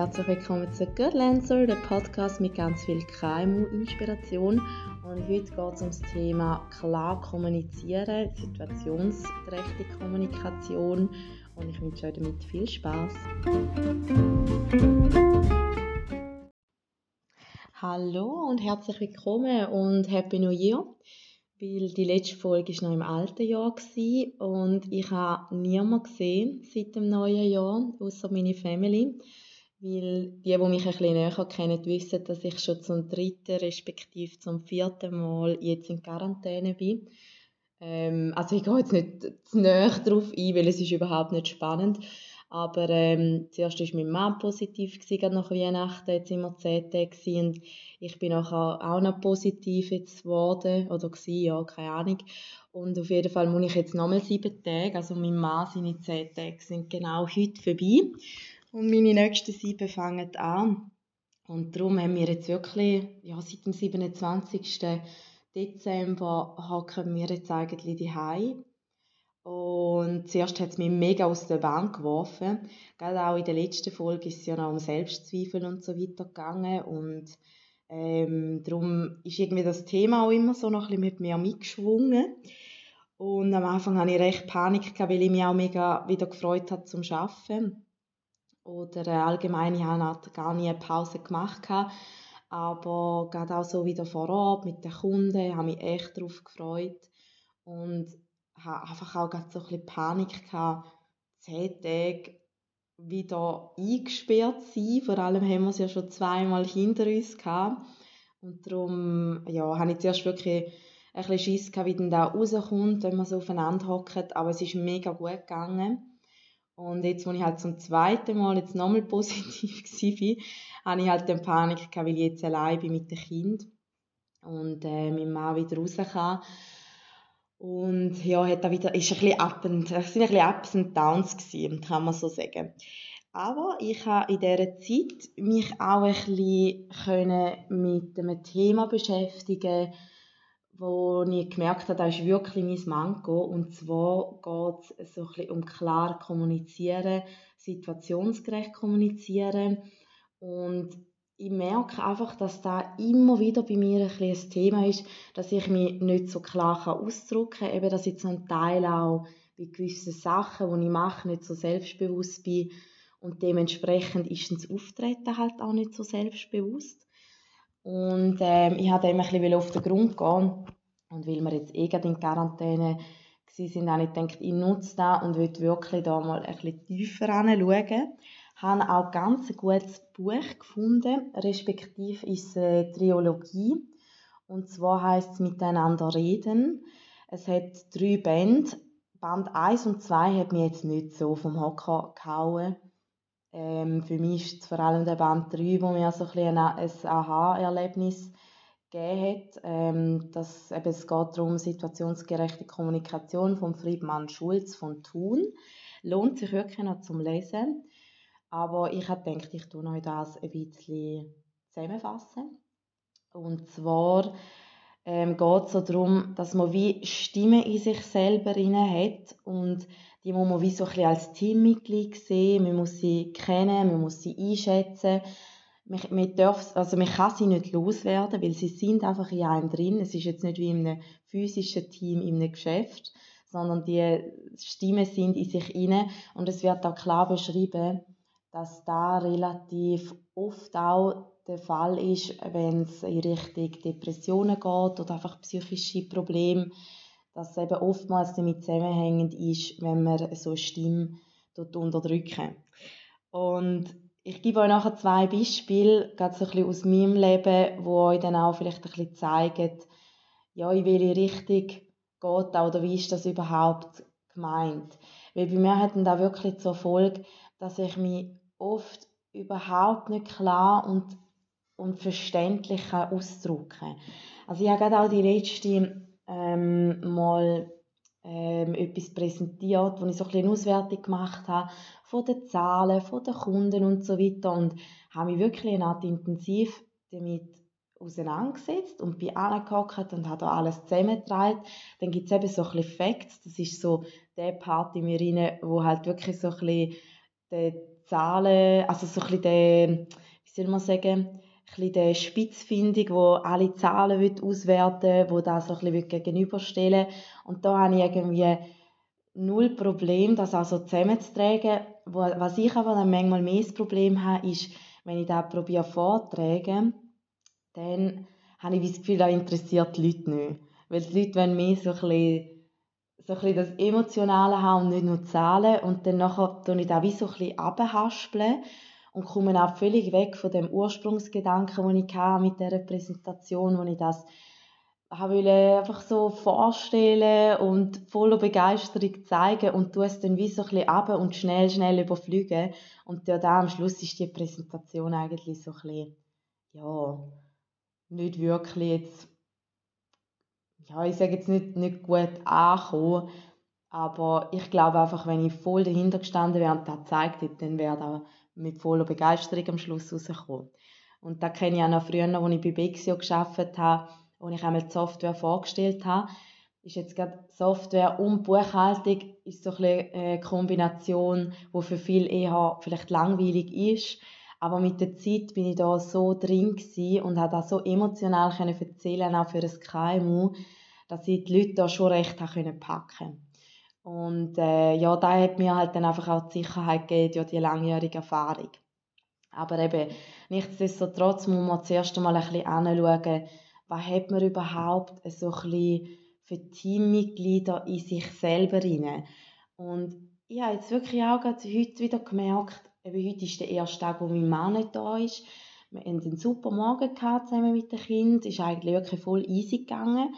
herzlich willkommen zu Good Lancer, der Podcast mit ganz viel KMU-Inspiration. Und heute geht es um das Thema klar kommunizieren, situationsgerechte Kommunikation. Und ich wünsche euch damit viel Spaß. Hallo und herzlich willkommen und Happy New Year! Weil die letzte Folge war noch im alten Jahr und ich habe niemanden gesehen seit dem neuen Jahr, außer meine Family. Weil die, die mich ein bisschen näher kennen, wissen, dass ich schon zum dritten respektive zum vierten Mal jetzt in Quarantäne bin. Ähm, also ich gehe jetzt nicht zu näher darauf ein, weil es ist überhaupt nicht spannend. Aber ähm, zuerst war mein Mann positiv, gewesen, nach Weihnachten, jetzt wir zehn Tage und ich bin nachher auch noch positiv jetzt geworden, oder gewesen, ja, keine Ahnung. Und auf jeden Fall muss ich jetzt nochmal sieben Tage, also mein Mann, seine zehn Tage sind genau heute vorbei. Und meine nächsten sieben fangen an. Und darum haben wir jetzt wirklich, ja, seit dem 27. Dezember hocken wir jetzt eigentlich daheim. Und zuerst hat es mich mega aus der Bahn geworfen. Gerade auch in der letzten Folge ist es ja noch um Selbstzweifel und so weiter gegangen. Und ähm, darum ist irgendwie das Thema auch immer so noch ein bisschen mit mir mitgeschwungen. Und am Anfang hatte ich recht Panik, weil ich mich auch mega wieder gefreut habe zum Arbeiten oder allgemein, ich habe gar nie eine Pause gemacht. Aber gerade auch so wieder vor Ort mit den Kunden, habe mich echt darauf gefreut und habe einfach auch gerade so ein bisschen Panik gehabt, zehn Tage wieder eingesperrt sein. Vor allem haben wir es ja schon zweimal hinter uns gehabt. Und darum ja, habe ich zuerst wirklich ein bisschen Schiss gehabt, wie dann da rauskommt, wenn man so aufeinander hockt. Aber es ist mega gut gegangen. Und jetzt, als ich halt zum zweiten Mal jetzt nochmal positiv war, hatte ich halt dann Panik gehabt, weil ich jetzt allein bin mit dem Kind und äh, mein Mann wieder raus kann. Und ja, hat da wieder, ist ein bisschen up and, es sind ein bisschen Ups und Downs gewesen, kann man so sagen. Aber ich habe in dieser Zeit mich auch ein bisschen mit einem Thema beschäftigen wo ich gemerkt habe, das ist wirklich mein Manko. Und zwar geht es so um klar kommunizieren, situationsgerecht kommunizieren. Und ich merke einfach, dass da immer wieder bei mir ein, ein Thema ist, dass ich mich nicht so klar ausdrücken kann. Eben, dass ich zum Teil auch bei gewissen Sachen, die ich mache, nicht so selbstbewusst bin. Und dementsprechend ist das Auftreten halt auch nicht so selbstbewusst. Und ähm, ich wollte dem ein bisschen auf den Grund gehen. Und weil wir jetzt eh in Quarantäne sind, habe ich gedacht, ich nutze das und will wirklich da mal ein bisschen tiefer hinschauen. Ich habe auch ein ganz gutes Buch gefunden, respektive ist eine Triologie. Und zwar heißt es «Miteinander reden». Es hat drei Bände. Band 1 und 2 hat mich jetzt nicht so vom Hocker gehauen. Ähm, für mich ist es vor allem der Band 3, wo mir so ein, ein Aha-Erlebnis gegeben hat. Ähm, dass, eben, es geht darum, situationsgerechte Kommunikation von Friedmann Schulz von Thun. Lohnt sich wirklich noch zum Lesen. Aber ich habe gedacht, ich tue euch das ein bisschen zusammenfassen. Und zwar ähm, geht es so darum, dass man wie Stimme in sich selber hat und die muss man wie so ein bisschen als Teammitglied sehen, man muss sie kennen, man muss sie einschätzen. Man, man, darf, also man kann sie nicht loswerden, weil sie sind einfach in einem drin. Es ist jetzt nicht wie in einem physischen Team, in einem Geschäft, sondern die Stimmen sind in sich inne und es wird auch klar beschrieben, dass da relativ oft auch der Fall ist, wenn es in Richtung Depressionen geht oder einfach psychische Probleme, dass es eben oftmals damit zusammenhängend ist, wenn man so eine Stimme unterdrücken. Und ich gebe euch nachher zwei Beispiele, gerade so ein bisschen aus meinem Leben, wo euch dann auch vielleicht ein bisschen zeigen, ja, in welche Richtung geht da oder wie ist das überhaupt gemeint. Weil bei mir hat dann da wirklich zur Folge, dass ich mich oft überhaupt nicht klar und, und verständlich ausdrücken kann. Also ich habe gerade auch die letzte ähm, mal ähm, etwas präsentiert, wo ich so ein bisschen Auswertung gemacht habe von den Zahlen, von den Kunden und so weiter und habe mich wirklich eine Art intensiv damit auseinandergesetzt und bin angehockt und habe da alles zusammengetragen. Dann gibt es eben so ein Facts, das ist so der Part in mir rein, wo halt wirklich so ein bisschen die Zahlen, also so ein bisschen der, wie soll man sagen, bisschen der Spitzfindung, wo alle Zahlen auswerten will, wo das so ein bisschen gegenüberstellen Und da habe ich irgendwie null Problem, das auch so zusammenzutragen. Was ich aber dann manchmal mehr das Problem habe, ist, wenn ich das probiere vortragen, dann habe ich das Gefühl, das interessiert die Leute nicht. Weil die Leute wollen mehr so ein bisschen, so ein das Emotionale haben und nicht nur Zahlen. Und dann nachher tue ich das wie so ein bisschen abhaspeln und komme auch völlig weg von dem Ursprungsgedanken, den ich hatte mit dieser Präsentation, wo ich das wollte einfach so vorstellen und voller Begeisterung zeigen und du es dann wie so ein bisschen runter und schnell, schnell überfliegen. Und ja, da am Schluss ist die Präsentation eigentlich so ein bisschen, ja, nicht wirklich jetzt, ja, ich sage jetzt nicht, nicht gut angekommen, aber ich glaube einfach, wenn ich voll dahinter gestanden wäre und das gezeigt hätte, dann wäre das mit voller Begeisterung am Schluss rausgekommen. Und da kenne ich auch noch früher, als ich bei Bexio gearbeitet habe, wo ich einmal die Software vorgestellt habe, ist jetzt gerade Software und Buchhaltung ist so eine äh, Kombination, die für viele eher vielleicht langweilig ist. Aber mit der Zeit bin ich da so drin und habe das so emotional erzählen, auch für das KMU, dass ich die Leute da schon recht packen konnte. Und äh, ja, da hat mir halt dann einfach auch die Sicherheit gegeben, ja, die langjährige Erfahrung. Aber eben, nichtsdestotrotz muss man zuerst einmal ein bisschen anschauen, was hat man überhaupt so ein bisschen für Teammitglieder in sich selber rein. Und ich habe jetzt wirklich auch gerade heute wieder gemerkt, eben heute ist der erste Tag, wo mein Mann nicht da ist. Wir hatten einen super Morgen gehabt, zusammen mit dem Kind. Ist eigentlich wirklich voll easy gegangen.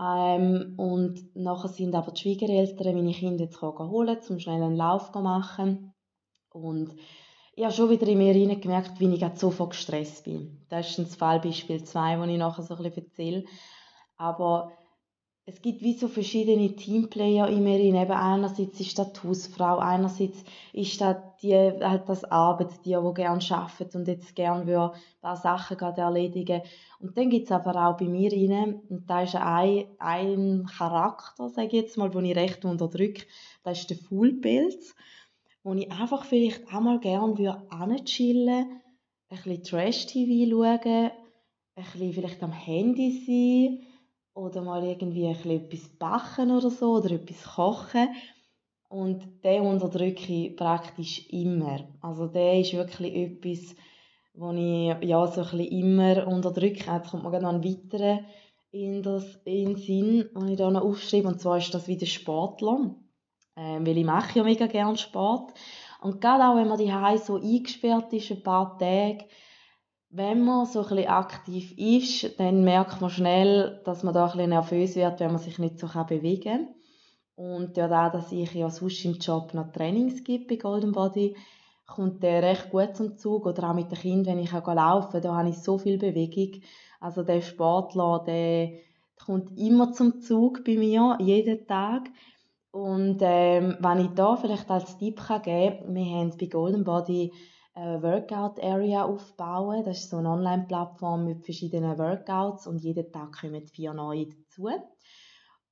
Ähm, und nachher sind aber die Schwiegereltern meine Kinder jetzt holen, um schnell einen Lauf zu machen. Und ich habe schon wieder in mir gemerkt, wie ich sofort gestresst bin. Das ist ein Fallbeispiel 2, das ich nachher so ein bisschen erzähle. Aber es gibt wie so verschiedene Teamplayer in mir. Eben einerseits ist das die Hausfrau, einerseits ist das die, halt das Arbeitstier, die gerne arbeitet und jetzt gerne ein paar Sachen gerade erledigen Und dann gibt es aber auch bei mir rein, und da ist ein, ein Charakter, sage ich jetzt mal, den ich recht unterdrücke, das ist der Fullpilz wo ich einfach vielleicht auch mal gerne würde chillen, ein bisschen Trash-TV schauen, ein bisschen vielleicht am Handy sein oder mal irgendwie ein bisschen etwas backen oder so oder etwas kochen. Und den unterdrücke ich praktisch immer. Also der ist wirklich etwas, wo ich ja, so ein immer unterdrücke. Jetzt kommt mir noch ein weiterer in, das, in den Sinn, den ich hier noch aufschreibe. Und zwar ist das wieder Sportler ähm, weil ich mache ja mega gerne Sport. Und gerade auch, wenn man die so eingesperrt ist, ein paar Tage, wenn man so ein bisschen aktiv ist, dann merkt man schnell, dass man da ein bisschen nervös wird, wenn man sich nicht so bewegen kann. Und ja, da, dass ich ja sonst im Job noch Trainings gibt bei Golden Body, kommt der recht gut zum Zug. Oder auch mit den Kindern, wenn ich auch laufen da habe ich so viel Bewegung. Also der Sportler, der kommt immer zum Zug bei mir, jeden Tag. Und ähm, wenn ich da vielleicht als Tipp geben kann, wir haben bei Golden Body eine Workout Area aufbauen. Das ist so eine Online-Plattform mit verschiedenen Workouts und jeden Tag kommen vier neue dazu.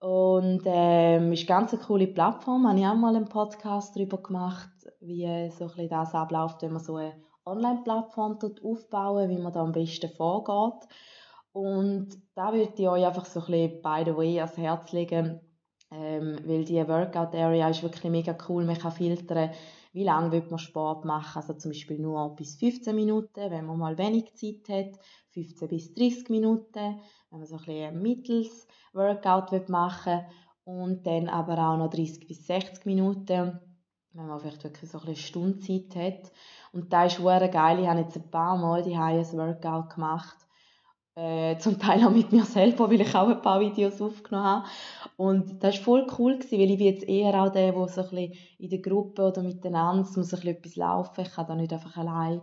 Und ähm, ist eine ganz coole Plattform. Habe ich auch mal einen Podcast darüber gemacht, wie so ein das abläuft, wenn man so eine Online-Plattform aufbauen, wie man da am besten vorgeht. Und da würde ich euch einfach so ein bisschen by the way ans Herz legen, ähm, weil die Workout Area ist wirklich mega cool. Man kann filtern, wie lange will man Sport machen. Also zum Beispiel nur bis 15 Minuten, wenn man mal wenig Zeit hat. 15 bis 30 Minuten, wenn man so ein bisschen ein mittels Workout machen will. Und dann aber auch noch 30 bis 60 Minuten, wenn man vielleicht wirklich so ein bisschen Stunde Zeit hat. Und da ist sehr geil. Ich habe jetzt ein paar Mal die ein Workout gemacht äh, zum Teil auch mit mir selber, weil ich auch ein paar Videos aufgenommen habe. Und das war voll cool, gewesen, weil ich bin jetzt eher auch der, der so ein bisschen in der Gruppe oder miteinander muss ein bisschen etwas laufen. Ich kann da nicht einfach allein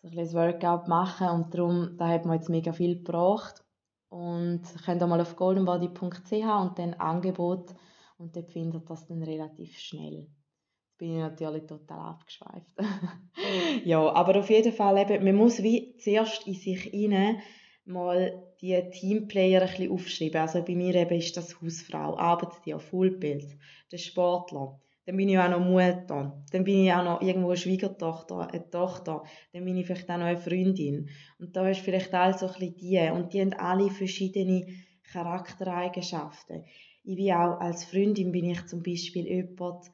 so ein bisschen Workout machen und darum, da hat man jetzt mega viel gebracht. Und könnt auch mal auf goldenbody.ch und dann Angebot und dort findet das dann relativ schnell. Jetzt bin ich natürlich total abgeschweift. ja, aber auf jeden Fall eben, man muss wie zuerst in sich hinein mal die Teamplayer ein bisschen aufschreiben. Also bei mir eben ist das Hausfrau, arbeitet ja Fullbild, der Sportler, dann bin ich auch noch Mutter, dann bin ich auch noch irgendwo eine Schwiegertochter, eine Tochter, dann bin ich vielleicht auch noch eine Freundin. Und da ist vielleicht all so ein bisschen die. Und die haben alle verschiedene Charaktereigenschaften. Ich bin auch, als Freundin bin ich zum Beispiel jemand,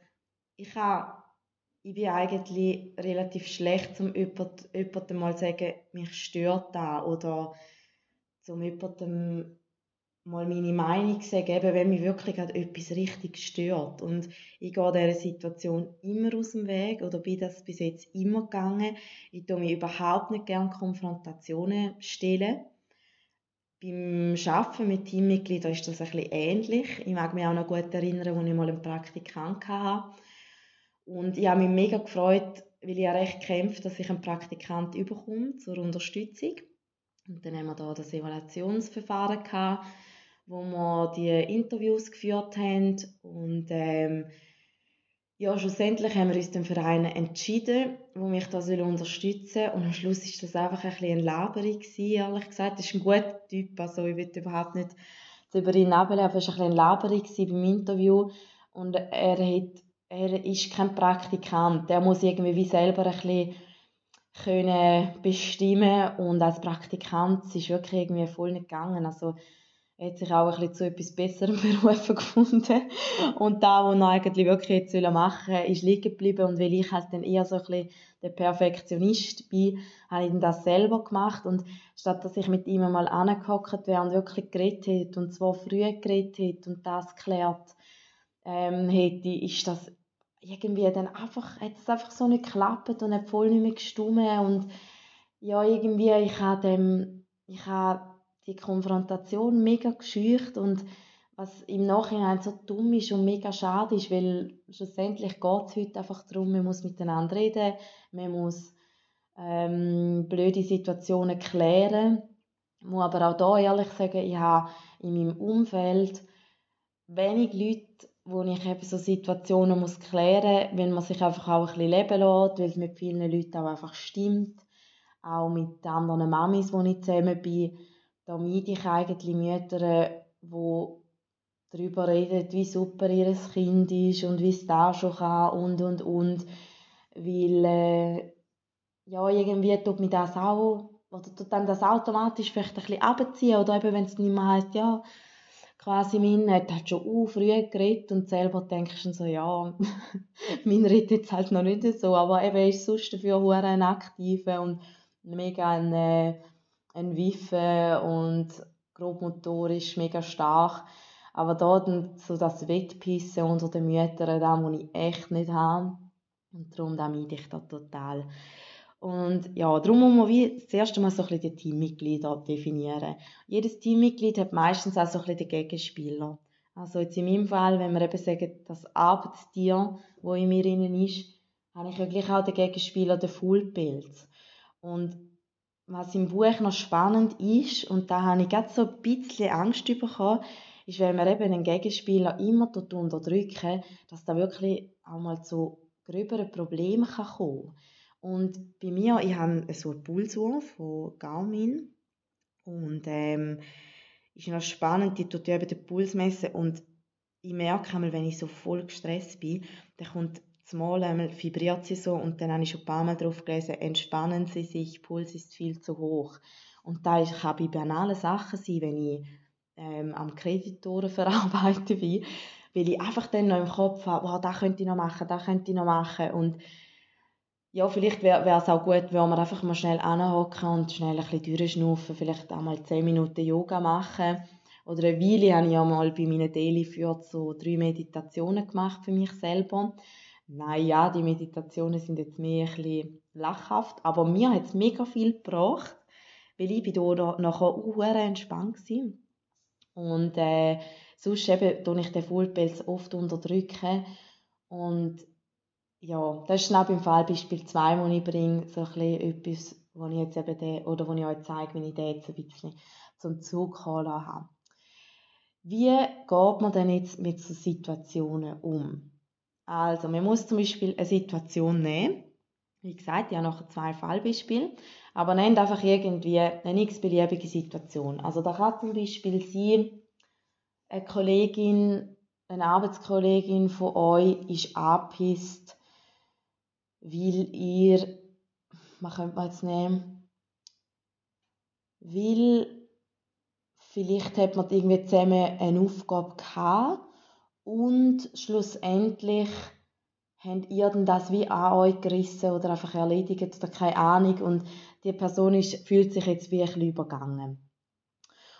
ich habe ich bin eigentlich relativ schlecht, um jemand, jemandem mal zu sagen, mich stört da oder um jemandem mal meine Meinung sagen, eben wenn mich wirklich etwas richtig stört. Und ich gehe dieser Situation immer aus dem Weg oder bin das bis jetzt immer gegangen. Ich tue mich überhaupt nicht gerne Konfrontationen stellen. Beim Arbeiten mit Teammitgliedern ist das bisschen ähnlich. Ich mag mich auch noch gut erinnern, als ich mal einen Praktikant hatte. Und ich habe mich mega gefreut, weil ich ja recht kämpfe, dass ich einen Praktikant überkomme zur Unterstützung. Und dann haben wir da das Evaluationsverfahren gehabt wo wir die Interviews geführt haben. Und ähm, ja, schlussendlich haben wir uns den Verein entschieden, wo mich da unterstützen und am Schluss ist das einfach ein bisschen ein Laberung gewesen, ehrlich gesagt. Das ist ein guter Typ, also ich will überhaupt nicht über ihn aber es war ein bisschen ein Laberung beim Interview. Und er, hat, er ist kein Praktikant, der muss irgendwie wie selber ein bisschen können bestimmen und als Praktikant ist wirklich irgendwie voll nicht gegangen, also er hat sich auch ein bisschen zu etwas Besserem berufen gefunden. Und da, was er eigentlich wirklich jetzt machen wollte, ist liegen geblieben. Und weil ich halt dann eher so ein bisschen der Perfektionist bin, habe ich dann das selber gemacht. Und statt dass ich mit ihm mal angehockt wäre und wirklich geredet hätte, und zwar früh geredet hätte und das geklärt ähm, hätte, ist das irgendwie dann einfach, hat es einfach so nicht geklappt und hat voll nicht mehr gestummen. Und ja, irgendwie, ich habe dem, ich habe die Konfrontation mega gescheucht und was im Nachhinein so dumm ist und mega schade ist, weil schlussendlich geht es heute einfach darum, man muss miteinander reden, man muss ähm, blöde Situationen klären. Ich muss aber auch da ehrlich sagen, ich habe in meinem Umfeld wenig Leute, wo ich eben so Situationen muss klären muss, wenn man sich einfach auch ein bisschen leben lässt, weil es mit vielen Leuten auch einfach stimmt. Auch mit anderen Mamis, wo ich zusammen bin da meide ich eigentlich Mütter, die darüber reden, wie super ihr Kind ist und wie es da schon kann und, und, und. Weil, äh, ja, irgendwie tut mir das auch, oder tut dann das automatisch vielleicht ein bisschen abziehen, oder eben, wenn es nicht mehr heisst, ja, quasi mein hat halt schon uh, früh geredet und selber denkst du so, ja, mein redet jetzt halt noch nicht so, aber eben ist sonst dafür ein aktiver und mega ein, äh, ein Wiffe und grobmotorisch mega stark. Aber da dann so das Wettpissen unter den Müttern, da muss ich echt nicht haben. Und darum da meide ich das total. Und ja, darum muss man wie das erste Mal so ein bisschen die Teammitglieder definieren. Jedes Teammitglied hat meistens auch so ein bisschen den Gegenspieler. Also jetzt in meinem Fall, wenn wir eben sagen, das Arbeitstier, wo in mir innen ist, habe ich wirklich auch den Gegenspieler, den Fullpilz. Und was im Buch noch spannend ist, und da habe ich gerade so ein bisschen Angst bekommen, ist, wenn wir eben einen Gegenspieler immer unterdrücken, dass da wirklich auch mal zu gröberen Problemen kann kommen Und bei mir, ich habe so eine Pulsuhr von Garmin. Und ähm, ist noch spannend, die tut eben den Puls messen. Und ich merke einmal, wenn ich so voll gestresst bin, dann kommt Mal einmal vibriert sie so und dann habe ich schon ein paar Mal drauf gelesen, entspannen Sie sich, Puls ist viel zu hoch. Und da kann bei banalen Sachen sein, wenn ich ähm, am Kreditoren verarbeiten bin, weil ich einfach dann noch im Kopf habe, wow, das könnte ich noch machen, das könnte ich noch machen. Und ja, vielleicht wäre es auch gut, wenn wir einfach mal schnell anhocken und schnell ein bisschen durchschnaufen, vielleicht auch mal 10 Minuten Yoga machen. Oder eine Weile habe ich ja bei meinen Daily für so drei Meditationen gemacht für mich selber. Nein, ja, die Meditationen sind jetzt mehr ein bisschen lachhaft, aber mir hat es mega viel gebracht, weil ich bin da nachher auch entspannt war. Und äh, sonst eben tue ich den Fullpelz oft unterdrücken und ja, das ist auch beim Fallbeispiel 2, das ich bringe, so ein bisschen etwas, wo ich jetzt eben den, oder wo ich euch zeige, wie ich den jetzt ein bisschen zum Zug kommen habe. Wie geht man denn jetzt mit so Situationen um? Also, man muss zum Beispiel eine Situation nehmen. Wie gesagt, habe noch zwei Fallbeispiele. Aber nehmt einfach irgendwie eine x-beliebige Situation. Also, da kann zum Beispiel sein, eine Kollegin eine Arbeitskollegin von euch ist angepisst, weil ihr, man könnte mal jetzt nehmen, weil vielleicht hat man irgendwie zusammen eine Aufgabe gehabt und schlussendlich habt ihr denn das wie an euch gerissen oder einfach erledigt oder keine Ahnung und die Person ist, fühlt sich jetzt wie ein bisschen übergangen.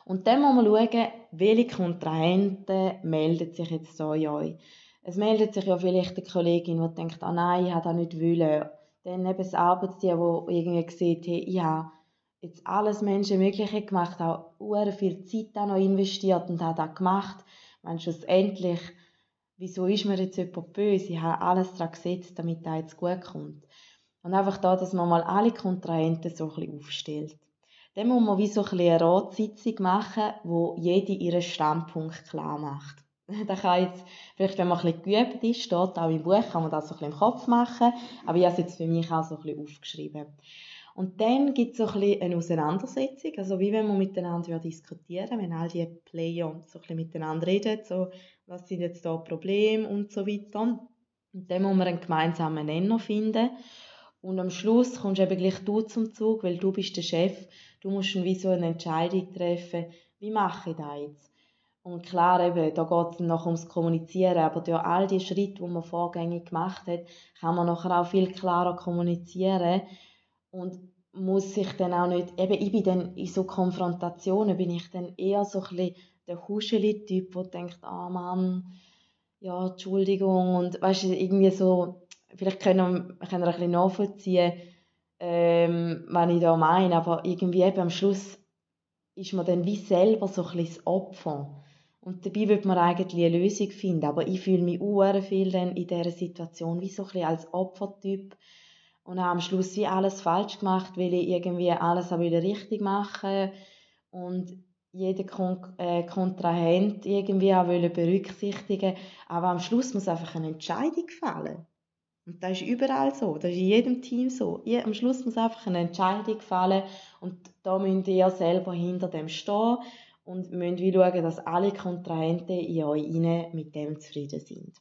Und dann muss man schauen, welche Kontrahenten melden sich jetzt so in euch. Es meldet sich ja vielleicht eine Kollegin, die denkt, ah nein, ich habe das nicht wollen. Dann eben das Arbeitstier, wo irgendwie sieht, hey, ich habe jetzt alles Menschenmögliche gemacht, auch sehr viel Zeit da noch investiert und habe das gemacht. Ich schlussendlich, wieso ist mir jetzt jemand böse? Ich habe alles daran gesetzt, damit das jetzt gut kommt. Und einfach da, dass man mal alle Kontrahenten so ein bisschen aufstellt. Dann muss man wie so ein eine Ratssitzung machen, wo jede ihren Standpunkt klar macht. Da kann jetzt, vielleicht wenn man ein bisschen geübt ist, steht auch im Buch, kann man das so ein bisschen im Kopf machen, aber ich habe es jetzt für mich auch so ein bisschen aufgeschrieben. Und dann gibt es so ein bisschen eine Auseinandersetzung, also wie wenn man miteinander diskutieren wenn all die Player so ein bisschen miteinander reden, so, was sind jetzt da Probleme und so weiter. Und dann muss man einen gemeinsamen Nenner finden. Und am Schluss kommst eben gleich du zum Zug, weil du bist der Chef Du musst wie so eine Entscheidung treffen, wie mache ich das jetzt? Und klar, eben, da geht es noch ums Kommunizieren, aber durch all die Schritte, die man vorgängig gemacht hat, kann man nachher auch viel klarer kommunizieren und muss sich dann auch nicht, eben ich bin dann in so Konfrontationen, bin ich dann eher so ein bisschen der Huscheli-Typ, der denkt, ah oh Mann, ja, Entschuldigung und weißt du, irgendwie so, vielleicht können wir, können wir ein bisschen nachvollziehen, ähm, was ich da meine, aber irgendwie eben am Schluss ist man dann wie selber so ein bisschen das Opfer. Und dabei wird man eigentlich eine Lösung finden, aber ich fühle mich auch viel dann in dieser Situation wie so ein bisschen als Opfertyp und habe am Schluss wie alles falsch gemacht, weil ich irgendwie alles auch wieder richtig machen und jeden Kon äh, Kontrahent irgendwie auch berücksichtigen aber am Schluss muss einfach eine Entscheidung fallen. Und das ist überall so, das ist in jedem Team so. Ihr, am Schluss muss einfach eine Entscheidung fallen und da müsst ihr selber hinter dem stehen und müsst wie schauen, dass alle Kontrahenten in euch rein mit dem zufrieden sind.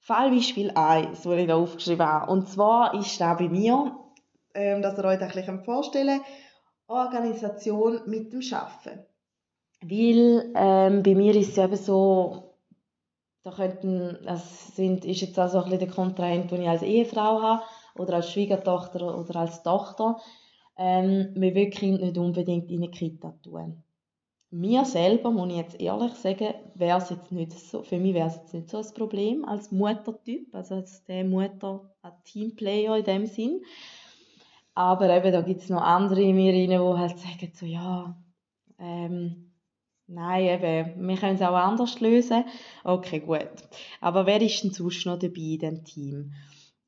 Fallbeispiel 1, das ich da aufgeschrieben habe. Und zwar ist da bei mir, ähm, dass ihr euch das ein bisschen vorstellen könnt, Organisation mit dem Schaffen. Weil ähm, bei mir ist es eben so, da könnten, das sind, ist jetzt auch so ein bisschen der Kontrahent, den ich als Ehefrau habe, oder als Schwiegertochter oder als Tochter. Ähm, wir wollen Kind nicht unbedingt in eine Kita tun. Mir selber, muss ich jetzt ehrlich sagen, wäre es jetzt nicht so, für mich wäre es jetzt nicht so ein Problem als Muttertyp, also als der Mutter, als Teamplayer in dem Sinn. Aber eben, da gibt es noch andere in mir rein, die halt sagen so, ja, ähm, Nein, eben, wir können es auch anders lösen. Okay, gut. Aber wer ist denn sonst noch dabei in diesem Team?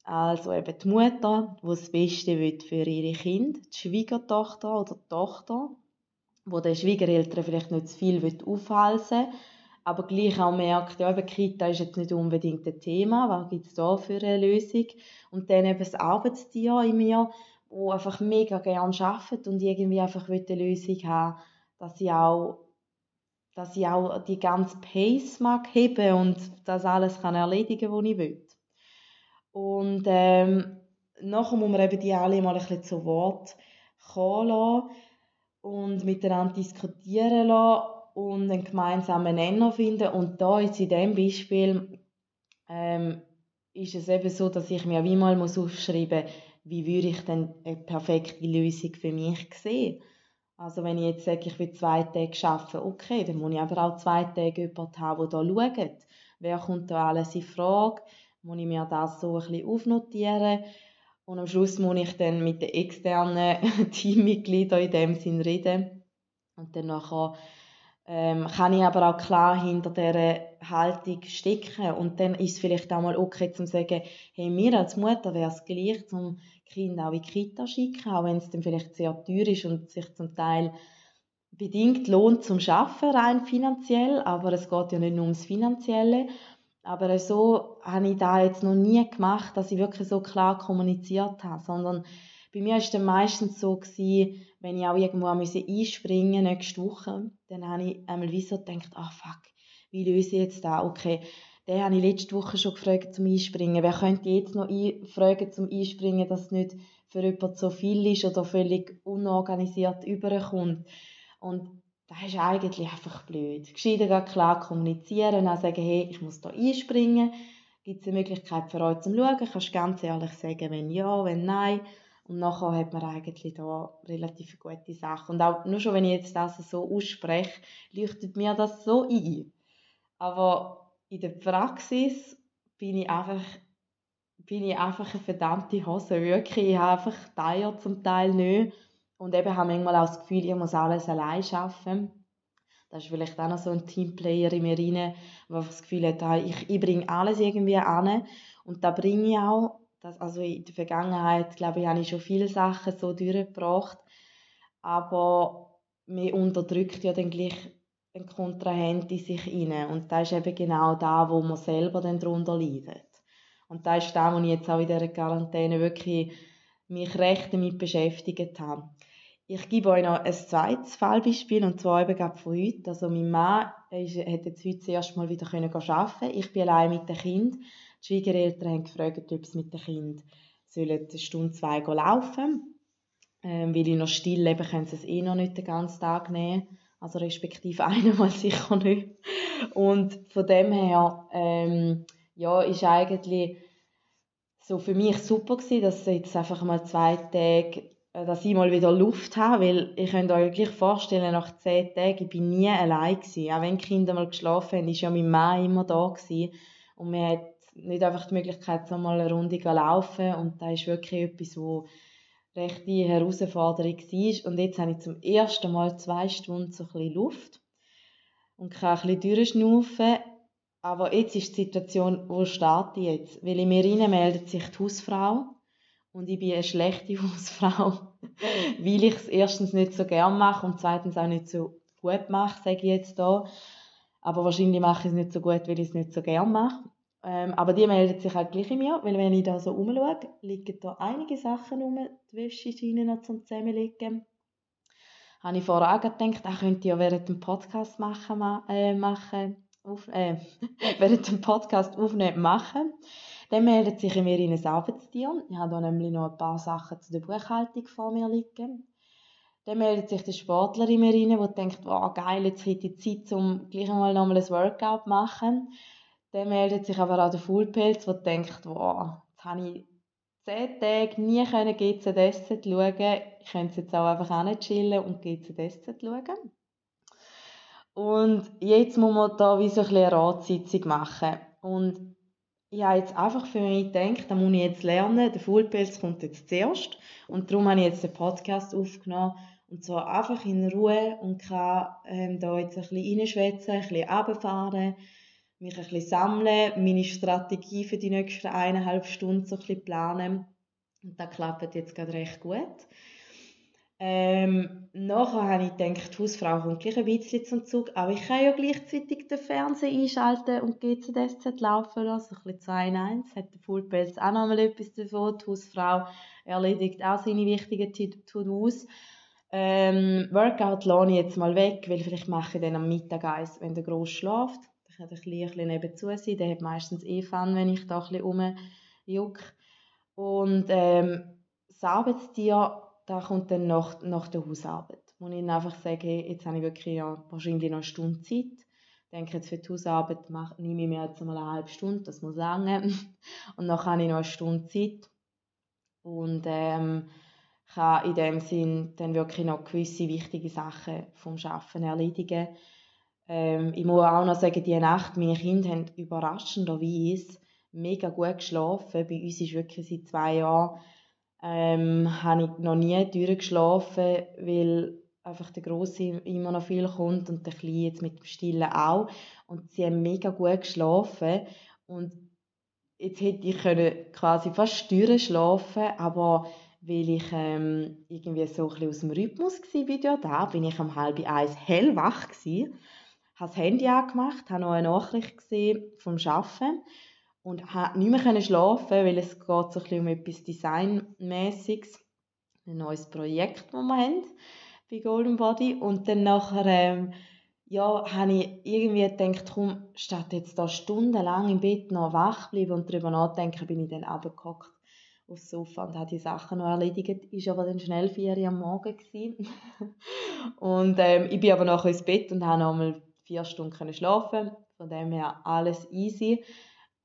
Also eben die Mutter, die das Beste will für ihre Kinder, die Schwiegertochter oder die Tochter, wo der Schwiegereltern vielleicht nicht zu viel aufhalten will, aber gleich auch merkt, ja, eben Kita ist jetzt nicht unbedingt ein Thema, was gibt es da für eine Lösung? Und dann eben das Arbeitstier in mir, wo einfach mega gerne arbeitet und irgendwie einfach eine Lösung haben, dass sie auch dass ich auch die ganze Pace mag heben und das alles kann erledigen, was ich will. Und ähm, nachher muss man eben die alle mal ein bisschen zu Wort kommen lassen und miteinander diskutieren lassen und einen gemeinsamen Nenner finden. Und da jetzt in diesem Beispiel ähm, ist es eben so, dass ich mir wie mal aufschreiben muss, wie würde ich denn eine perfekte Lösung für mich sehen. Also wenn ich jetzt sage, ich will zwei Tage arbeiten, okay, dann muss ich aber auch zwei Tage jemanden haben, der da schaut. Wer kommt da alles in Frage? Muss ich mir das so ein bisschen aufnotieren? Und am Schluss muss ich dann mit den externen Teammitgliedern in dem Sinn reden. Und dann ähm, kann ich aber auch klar hinter dieser Haltung stecken. Und dann ist es vielleicht auch mal okay, zu sagen, hey, mir als Mutter wäre es gleich, zum Kind auch in die Kita schicken, auch wenn es dann vielleicht sehr teuer ist und sich zum Teil bedingt lohnt zum Schaffen rein finanziell, aber es geht ja nicht nur ums Finanzielle. Aber so habe ich da jetzt noch nie gemacht, dass ich wirklich so klar kommuniziert habe, sondern bei mir es dann meistens so, gewesen, wenn ich auch irgendwo einspringen musste, nächste Woche, dann habe ich einmal wie so gedacht, ah oh, fuck, wie löse ich jetzt da? Okay, den habe ich letzte Woche schon gefragt zum Einspringen. Wer könnte jetzt noch fragen zum Einspringen, dass es nicht für jemanden so viel ist oder völlig unorganisiert überkommt? Und das ist eigentlich einfach blöd. Gescheiter klar kommunizieren auch sagen, hey, ich muss da einspringen. Gibt es eine Möglichkeit für euch zum Schauen? Kannst du ganz ehrlich sagen, wenn ja, wenn nein. Und nachher hat man eigentlich da relativ gute Sachen. Und auch nur schon, wenn ich jetzt das so ausspreche, leuchtet mir das so ein. Aber in der Praxis bin ich einfach, bin ich einfach eine verdammte Hose. Wirklich, ich habe einfach Teile zum Teil nicht. Und eben habe manchmal auch das Gefühl, ich muss alles allein schaffen. Da ist vielleicht auch noch so ein Teamplayer in mir rein, der das Gefühl hat, ich, ich bringe alles irgendwie an. Und da bringe ich auch. Das, also in der Vergangenheit, glaube ich, habe ich schon viele Sachen so durchgebracht. Aber man unterdrückt ja dann gleich ein Kontrahent in sich rein. Und das ist eben genau da, wo man selber dann darunter leidet. Und das ist da, wo ich jetzt auch in dieser Quarantäne wirklich mich recht damit beschäftigt habe. Ich gebe euch noch ein zweites Fallbeispiel, und zwar eben gerade von heute. Also mein Mann ist, hat jetzt heute das erste Mal wieder können arbeiten Ich bin allein mit dem Kind. Die Schwiegereltern haben gefragt, ob sie mit dem Kind eine Stunde, zwei laufen ähm, Weil ich noch still lebe, können sie es eh noch nicht den ganzen Tag nehmen. Also respektive einmal sicher nicht. Und von dem her, ähm, ja, ist eigentlich so für mich super gewesen, dass jetzt einfach mal zwei Tage dass ich mal wieder Luft habe, weil ich könnt euch gleich vorstellen, nach zehn Tagen, ich bin nie allein gewesen. Auch wenn die Kinder mal geschlafen haben, ist ja mein Mann immer da gewesen. Und man hat nicht einfach die Möglichkeit, so mal eine Runde zu laufen. Und da ist wirklich etwas, wo recht die Herausforderung war. Und jetzt habe ich zum ersten Mal zwei Stunden so ein bisschen Luft und kann ein bisschen durchschnaufen. Aber jetzt ist die Situation, wo starte ich jetzt? Weil in mir meldet sich die Hausfrau und ich bin eine schlechte Hausfrau, weil ich es erstens nicht so gern mache und zweitens auch nicht so gut mache, sage ich jetzt da. Aber wahrscheinlich mache ich es nicht so gut, weil ich es nicht so gern mache. Ähm, aber die meldet sich halt gleich in mir, weil wenn ich da so rumschaue, liegen da einige Sachen rum, die Wäscheschiene noch zum Zusammenlegen. Habe ich vorher auch gedacht, das könnte ich ja während dem Podcast machen, äh, machen auf, äh, während dem Podcast aufnehmen machen. Dann meldet sich in ein Arbeitstier. Ich habe da nämlich noch ein paar Sachen zu der Buchhaltung vor mir liegen. Dann meldet sich der Sportler in mir rein, der denkt, wow, geil, jetzt hätte ich Zeit, um gleich einmal nochmal ein Workout zu machen. Dann meldet sich aber auch der Fullpilz, der denkt, wow, jetzt habe ich zehn Tage nie GZS schauen. Ich könnte jetzt auch einfach chillen und GZS schauen. Und jetzt muss man da wie so ein eine Ratssitzung machen. Und habe jetzt einfach für mich gedacht, da muss ich jetzt lernen, der Fullpilz kommt jetzt zuerst. Und darum habe ich jetzt den Podcast aufgenommen. Und zwar einfach in Ruhe und kann ähm, da jetzt ein bisschen reinschwätzen, ein bisschen runterfahren, mich ein bisschen sammeln, meine Strategie für die nächsten eineinhalb Stunden so ein bisschen planen. Und das klappt jetzt gerade recht gut. Ähm, nachher habe ich gedacht, die Hausfrau kommt gleich ein bisschen zum Zug, aber ich kann ja gleichzeitig den Fernseher einschalten und GZSZ laufen lassen, ein bisschen 2 in 1, hat der Fullpelz auch noch mal etwas davon, die Hausfrau erledigt auch seine wichtigen To-Dos. Ähm, Workout lasse ich jetzt mal weg, weil vielleicht mache ich dann am Mittag eins, wenn der Gross schläft. Ich kann ein bisschen nebenzu sein, der hat meistens eh Fun, wenn ich da ein bisschen rumjucke. Und ähm, das Arbeitstier da kommt dann nach, nach der Hausarbeit. Wo ich dann einfach sage, hey, jetzt habe ich wirklich ja, wahrscheinlich noch eine Stunde Zeit. Ich denke, jetzt für die Hausarbeit mache, nehme ich mir jetzt mal eine halbe Stunde, das muss lange. Und dann habe ich noch eine Stunde Zeit. Und ähm, kann in dem Sinn dann wirklich noch gewisse wichtige Sachen vom Schaffen erledigen. Ähm, ich muss auch noch sagen, diese Nacht, meine Kinder haben überraschenderweise mega gut geschlafen. Bei uns ist wirklich seit zwei Jahren ähm, habe ich noch nie durchgeschlafen, weil einfach der Grosse immer noch viel kommt und der Kleine jetzt mit dem Stillen auch. Und sie haben mega gut geschlafen. Und jetzt hätte ich können quasi fast schlafen aber weil ich ähm, irgendwie so ein aus dem Rhythmus war da, bin ich um halb eins hellwach gewesen, habe das Handy angemacht, habe noch eine Nachricht gesehen vom Arbeiten und konnte nicht mehr schlafen, weil es geht so ein um etwas Designmäßiges, ein neues Projekt, das wir haben bei Golden Body und dann nachher ähm, ja, habe ich irgendwie gedacht, komm, statt jetzt da stundenlang im Bett noch wach bleiben und darüber nachdenken, bin ich dann runtergehockt aufs Sofa und habe die Sachen noch erledigt. Ist aber dann schnell vier Uhr am Morgen gewesen. und ähm, ich bin aber nachher ins Bett und habe noch mal vier Stunden schlafen. Von dem her alles easy.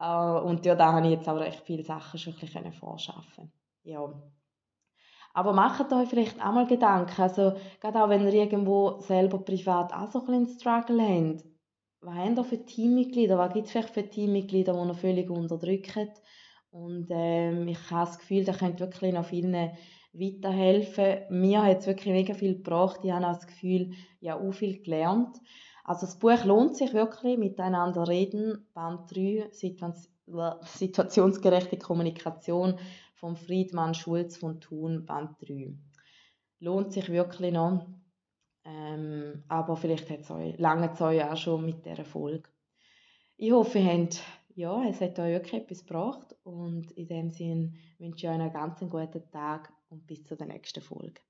Äh, und ja, da habe ich jetzt aber echt viele Sachen schon ein bisschen vorschaffen. Ja. Aber macht euch vielleicht auch mal Gedanken, also gerade auch wenn ihr irgendwo selber privat auch so ein bisschen Struggle habt, was habt ihr für Teammitglieder, was gibt es vielleicht für Teammitglieder, die ihr völlig unterdrücken und ähm, ich habe das Gefühl, da könnt wirklich noch vielen weiterhelfen. Mir hat es wirklich mega viel gebracht, ich habe auch das Gefühl, habe auch viel gelernt. Also das Buch lohnt sich wirklich, miteinander reden, Band 3, Situationsgerechte Kommunikation von Friedmann Schulz von Thun, Band 3. Lohnt sich wirklich noch. Ähm, aber vielleicht hat es euch, lange es euch auch schon mit dieser Folge. Ich hoffe, ihr habt, ja, es hat euch wirklich etwas gebracht und in dem Sinne wünsche ich euch einen ganz guten Tag und bis zur nächsten Folge.